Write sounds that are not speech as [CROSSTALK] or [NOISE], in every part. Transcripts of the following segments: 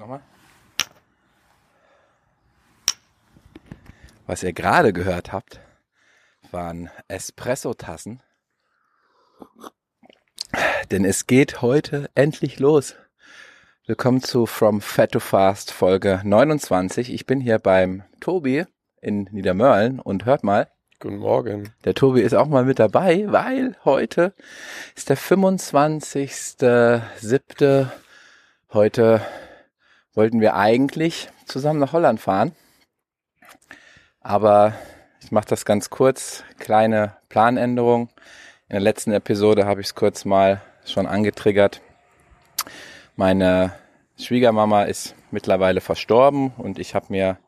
Nochmal. Was ihr gerade gehört habt, waren Espresso-Tassen. Denn es geht heute endlich los. Willkommen zu From Fat to Fast Folge 29. Ich bin hier beim Tobi in Niedermörlen und hört mal. Guten Morgen. Der Tobi ist auch mal mit dabei, weil heute ist der 25.07. Heute wollten wir eigentlich zusammen nach Holland fahren. Aber ich mache das ganz kurz. Kleine Planänderung. In der letzten Episode habe ich es kurz mal schon angetriggert. Meine Schwiegermama ist mittlerweile verstorben und ich habe mir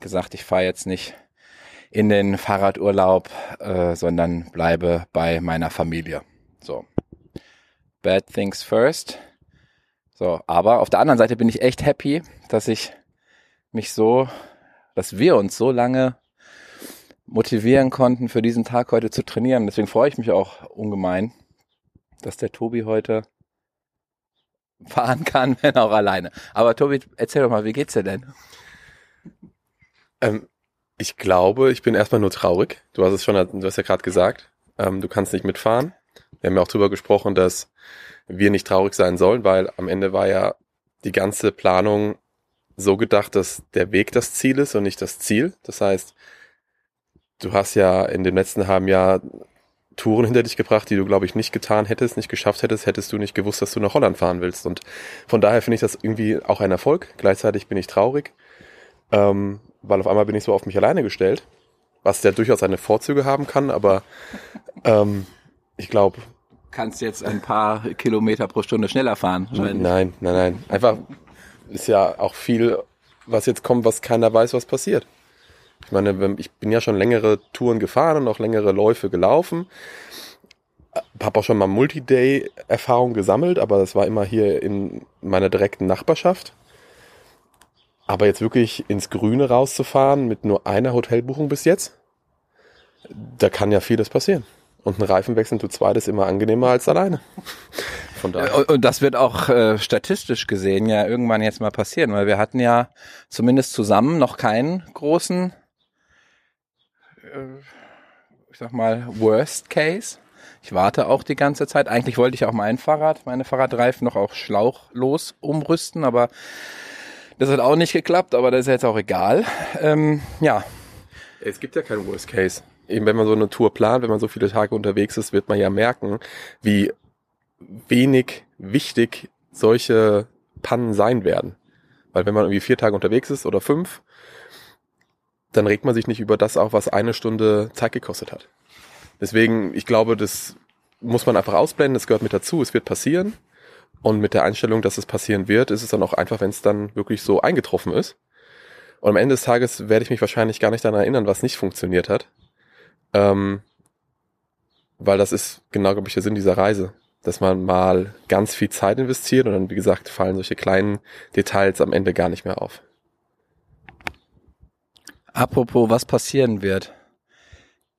gesagt, ich fahre jetzt nicht in den Fahrradurlaub, äh, sondern bleibe bei meiner Familie. So. Bad things first. So, aber auf der anderen Seite bin ich echt happy, dass ich mich so, dass wir uns so lange motivieren konnten, für diesen Tag heute zu trainieren. Deswegen freue ich mich auch ungemein, dass der Tobi heute fahren kann, [LAUGHS] wenn auch alleine. Aber Tobi, erzähl doch mal, wie geht's dir denn? Ähm, ich glaube, ich bin erstmal nur traurig. Du hast es schon, du hast ja gerade gesagt, ähm, du kannst nicht mitfahren. Wir haben ja auch drüber gesprochen, dass wir nicht traurig sein sollen, weil am Ende war ja die ganze Planung so gedacht, dass der Weg das Ziel ist und nicht das Ziel. Das heißt, du hast ja in dem letzten halben Jahr Touren hinter dich gebracht, die du, glaube ich, nicht getan hättest, nicht geschafft hättest, hättest du nicht gewusst, dass du nach Holland fahren willst. Und von daher finde ich das irgendwie auch ein Erfolg. Gleichzeitig bin ich traurig, ähm, weil auf einmal bin ich so auf mich alleine gestellt, was ja durchaus seine Vorzüge haben kann, aber ähm, ich glaube, kannst jetzt ein paar Kilometer pro Stunde schneller fahren. Nein, nein, nein. Einfach ist ja auch viel, was jetzt kommt, was keiner weiß, was passiert. Ich meine, ich bin ja schon längere Touren gefahren und auch längere Läufe gelaufen. Habe auch schon mal Multi-Day-Erfahrung gesammelt, aber das war immer hier in meiner direkten Nachbarschaft. Aber jetzt wirklich ins Grüne rauszufahren mit nur einer Hotelbuchung bis jetzt, da kann ja vieles passieren. Und ein Reifenwechsel zu zweit ist immer angenehmer als alleine. Von daher. Und das wird auch äh, statistisch gesehen ja irgendwann jetzt mal passieren, weil wir hatten ja zumindest zusammen noch keinen großen, äh, ich sag mal, Worst Case. Ich warte auch die ganze Zeit. Eigentlich wollte ich auch mein Fahrrad, meine Fahrradreifen noch auch schlauchlos umrüsten, aber das hat auch nicht geklappt, aber das ist jetzt auch egal. Ähm, ja. Es gibt ja keinen Worst Case eben wenn man so eine Tour plant, wenn man so viele Tage unterwegs ist, wird man ja merken, wie wenig wichtig solche Pannen sein werden. Weil wenn man irgendwie vier Tage unterwegs ist oder fünf, dann regt man sich nicht über das auf, was eine Stunde Zeit gekostet hat. Deswegen, ich glaube, das muss man einfach ausblenden, das gehört mit dazu, es wird passieren. Und mit der Einstellung, dass es passieren wird, ist es dann auch einfach, wenn es dann wirklich so eingetroffen ist. Und am Ende des Tages werde ich mich wahrscheinlich gar nicht daran erinnern, was nicht funktioniert hat, ähm, weil das ist genau, glaube ich, der Sinn dieser Reise. Dass man mal ganz viel Zeit investiert und dann, wie gesagt, fallen solche kleinen Details am Ende gar nicht mehr auf. Apropos, was passieren wird.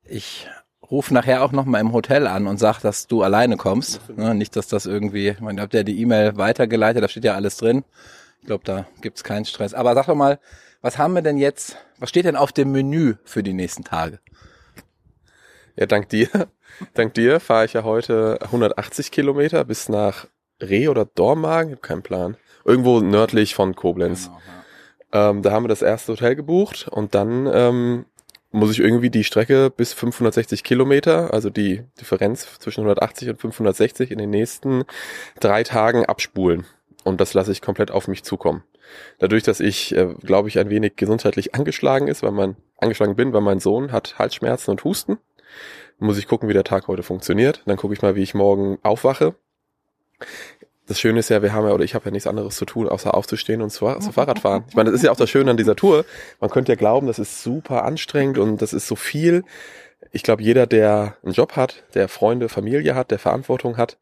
Ich rufe nachher auch noch mal im Hotel an und sag, dass du alleine kommst. Ne, nicht, dass das irgendwie, ich meine, habt ja die E-Mail weitergeleitet, da steht ja alles drin. Ich glaube, da gibt's keinen Stress. Aber sag doch mal, was haben wir denn jetzt, was steht denn auf dem Menü für die nächsten Tage? Ja, dank dir. [LAUGHS] dank dir fahre ich ja heute 180 Kilometer bis nach Reh oder Dormagen, ich habe keinen Plan. Irgendwo nördlich von Koblenz. Genau, ja. ähm, da haben wir das erste Hotel gebucht und dann ähm, muss ich irgendwie die Strecke bis 560 Kilometer, also die Differenz zwischen 180 und 560 in den nächsten drei Tagen abspulen. Und das lasse ich komplett auf mich zukommen. Dadurch, dass ich, äh, glaube ich, ein wenig gesundheitlich angeschlagen ist, weil man angeschlagen bin, weil mein Sohn hat Halsschmerzen und Husten muss ich gucken, wie der Tag heute funktioniert. Dann gucke ich mal, wie ich morgen aufwache. Das Schöne ist ja, wir haben ja, oder ich habe ja nichts anderes zu tun, außer aufzustehen und zu, zu Fahrrad fahren. Ich meine, das ist ja auch das Schöne an dieser Tour. Man könnte ja glauben, das ist super anstrengend und das ist so viel. Ich glaube, jeder, der einen Job hat, der Freunde, Familie hat, der Verantwortung hat,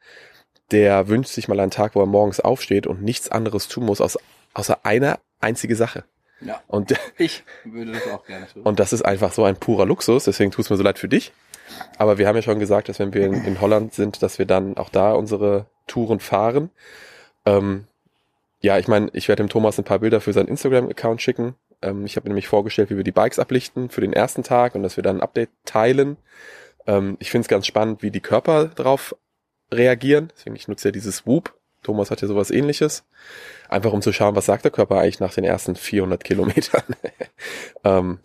der wünscht sich mal einen Tag, wo er morgens aufsteht und nichts anderes tun muss, außer, außer eine einzige Sache. Ja. Und ich würde das auch gerne tun. Und das ist einfach so ein purer Luxus, deswegen tut es mir so leid für dich. Aber wir haben ja schon gesagt, dass wenn wir in, in Holland sind, dass wir dann auch da unsere Touren fahren. Ähm, ja, ich meine, ich werde dem Thomas ein paar Bilder für seinen Instagram-Account schicken. Ähm, ich habe mir nämlich vorgestellt, wie wir die Bikes ablichten für den ersten Tag und dass wir dann ein Update teilen. Ähm, ich finde es ganz spannend, wie die Körper darauf reagieren. Deswegen, ich nutze ja dieses Whoop. Thomas hat ja sowas ähnliches. Einfach um zu schauen, was sagt der Körper eigentlich nach den ersten 400 Kilometern. [LAUGHS] ähm,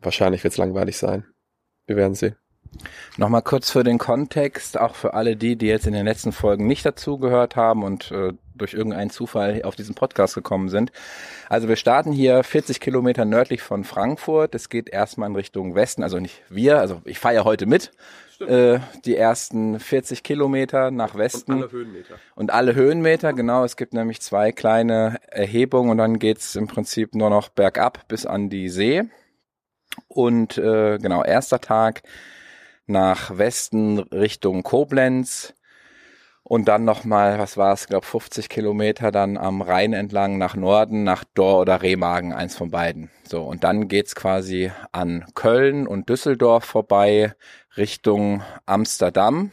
wahrscheinlich wird es langweilig sein. Wir werden sehen. Nochmal kurz für den Kontext, auch für alle die, die jetzt in den letzten Folgen nicht dazugehört haben und äh, durch irgendeinen Zufall auf diesen Podcast gekommen sind. Also wir starten hier 40 Kilometer nördlich von Frankfurt. Es geht erstmal in Richtung Westen, also nicht wir, also ich fahre heute mit. Äh, die ersten 40 Kilometer nach Westen. Und alle Höhenmeter. Und alle Höhenmeter, genau. Es gibt nämlich zwei kleine Erhebungen und dann geht's im Prinzip nur noch bergab bis an die See. Und äh, genau, erster Tag nach Westen Richtung Koblenz und dann nochmal, was war es, glaube 50 Kilometer dann am Rhein entlang nach Norden, nach Dor oder Remagen, eins von beiden. So, und dann geht's quasi an Köln und Düsseldorf vorbei Richtung Amsterdam.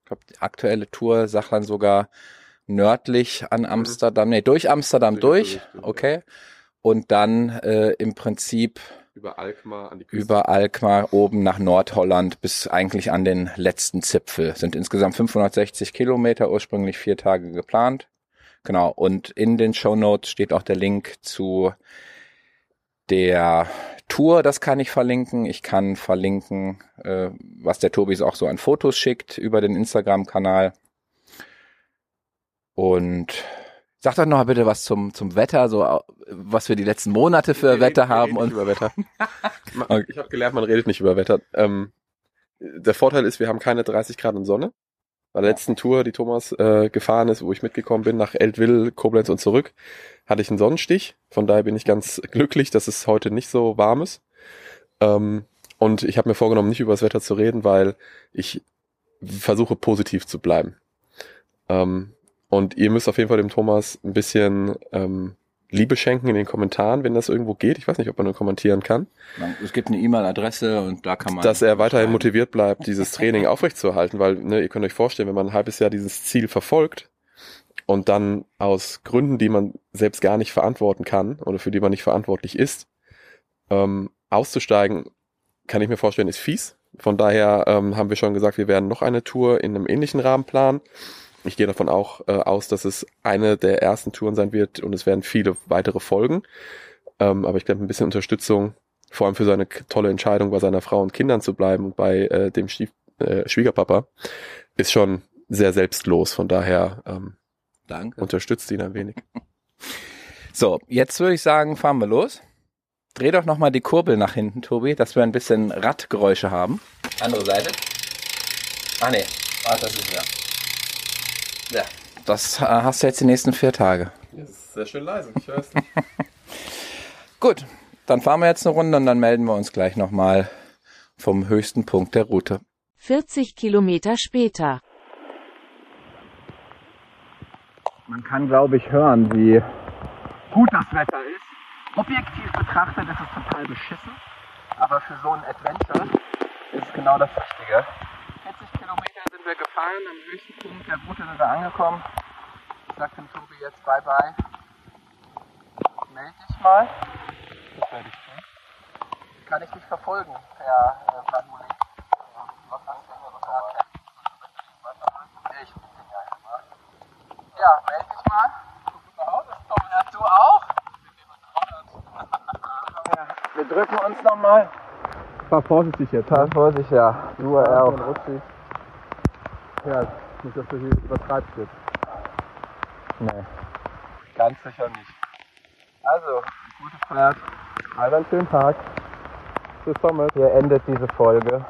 Ich glaube, die aktuelle Tour sagt dann sogar nördlich an mhm. Amsterdam, nee, durch Amsterdam durch, okay. Und dann äh, im Prinzip über Alkmaar an die Küste. Über Alkmaar oben nach Nordholland bis eigentlich an den letzten Zipfel. Sind insgesamt 560 Kilometer, ursprünglich vier Tage geplant. Genau. Und in den Show Notes steht auch der Link zu der Tour, das kann ich verlinken. Ich kann verlinken, äh, was der Tobi auch so an Fotos schickt über den Instagram-Kanal. Und Sag doch noch bitte was zum, zum Wetter, so was wir die letzten Monate für wir Wetter reden, haben. und über Wetter. [LAUGHS] okay. Ich habe gelernt, man redet nicht über Wetter. Ähm, der Vorteil ist, wir haben keine 30 Grad und Sonne. Bei der letzten Tour, die Thomas äh, gefahren ist, wo ich mitgekommen bin, nach Eltville, Koblenz und zurück, hatte ich einen Sonnenstich. Von daher bin ich ganz glücklich, dass es heute nicht so warm ist. Ähm, und ich habe mir vorgenommen, nicht über das Wetter zu reden, weil ich versuche positiv zu bleiben. Ähm, und ihr müsst auf jeden Fall dem Thomas ein bisschen ähm, Liebe schenken in den Kommentaren, wenn das irgendwo geht. Ich weiß nicht, ob man nur kommentieren kann. Es gibt eine E-Mail-Adresse und da kann man. Dass er weiterhin motiviert bleibt, dieses Training aufrechtzuerhalten, weil ne, ihr könnt euch vorstellen, wenn man ein halbes Jahr dieses Ziel verfolgt und dann aus Gründen, die man selbst gar nicht verantworten kann oder für die man nicht verantwortlich ist, ähm, auszusteigen, kann ich mir vorstellen, ist fies. Von daher ähm, haben wir schon gesagt, wir werden noch eine Tour in einem ähnlichen Rahmen planen. Ich gehe davon auch äh, aus, dass es eine der ersten Touren sein wird und es werden viele weitere folgen. Ähm, aber ich glaube, ein bisschen Unterstützung, vor allem für seine tolle Entscheidung, bei seiner Frau und Kindern zu bleiben und bei äh, dem Stief äh, Schwiegerpapa, ist schon sehr selbstlos. Von daher ähm, Danke. unterstützt ihn ein wenig. [LAUGHS] So, jetzt würde ich sagen, fahren wir los. Dreh doch nochmal die Kurbel nach hinten, Tobi, dass wir ein bisschen Radgeräusche haben. Andere Seite. Ah nee, ah, das ist ja. Ja. Das äh, hast du jetzt die nächsten vier Tage. Das ist sehr schön leise, ich weiß nicht. [LAUGHS] Gut, dann fahren wir jetzt eine Runde und dann melden wir uns gleich nochmal vom höchsten Punkt der Route. 40 Kilometer später. Man kann, glaube ich, hören, wie gut das Wetter ist. Objektiv betrachtet ist es total beschissen, aber für so ein Adventure ist es genau das Richtige wir gefahren. Am höchsten Punkt der Route sind wir angekommen. Ich sag dem Tobi jetzt bye bye. Meld dich mal. Das werde ich tun. Kann ich dich verfolgen per äh, Manuel? Was hast du Ich bin ja Ja, meld dich mal. Guck du auch? Wir drücken uns nochmal. Fahr vorsichtig jetzt. Fahr ne? vorsichtig, ja. Du ja, auch. Ja, nicht, dass du hier übertreibst jetzt. Nee. Ganz sicher nicht. Also, gute Fahrt. Also einen schönen Tag. Bis Thomas. Hier endet diese Folge.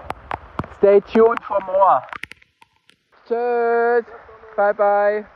Stay tuned for more. Tschüss. Bye bye.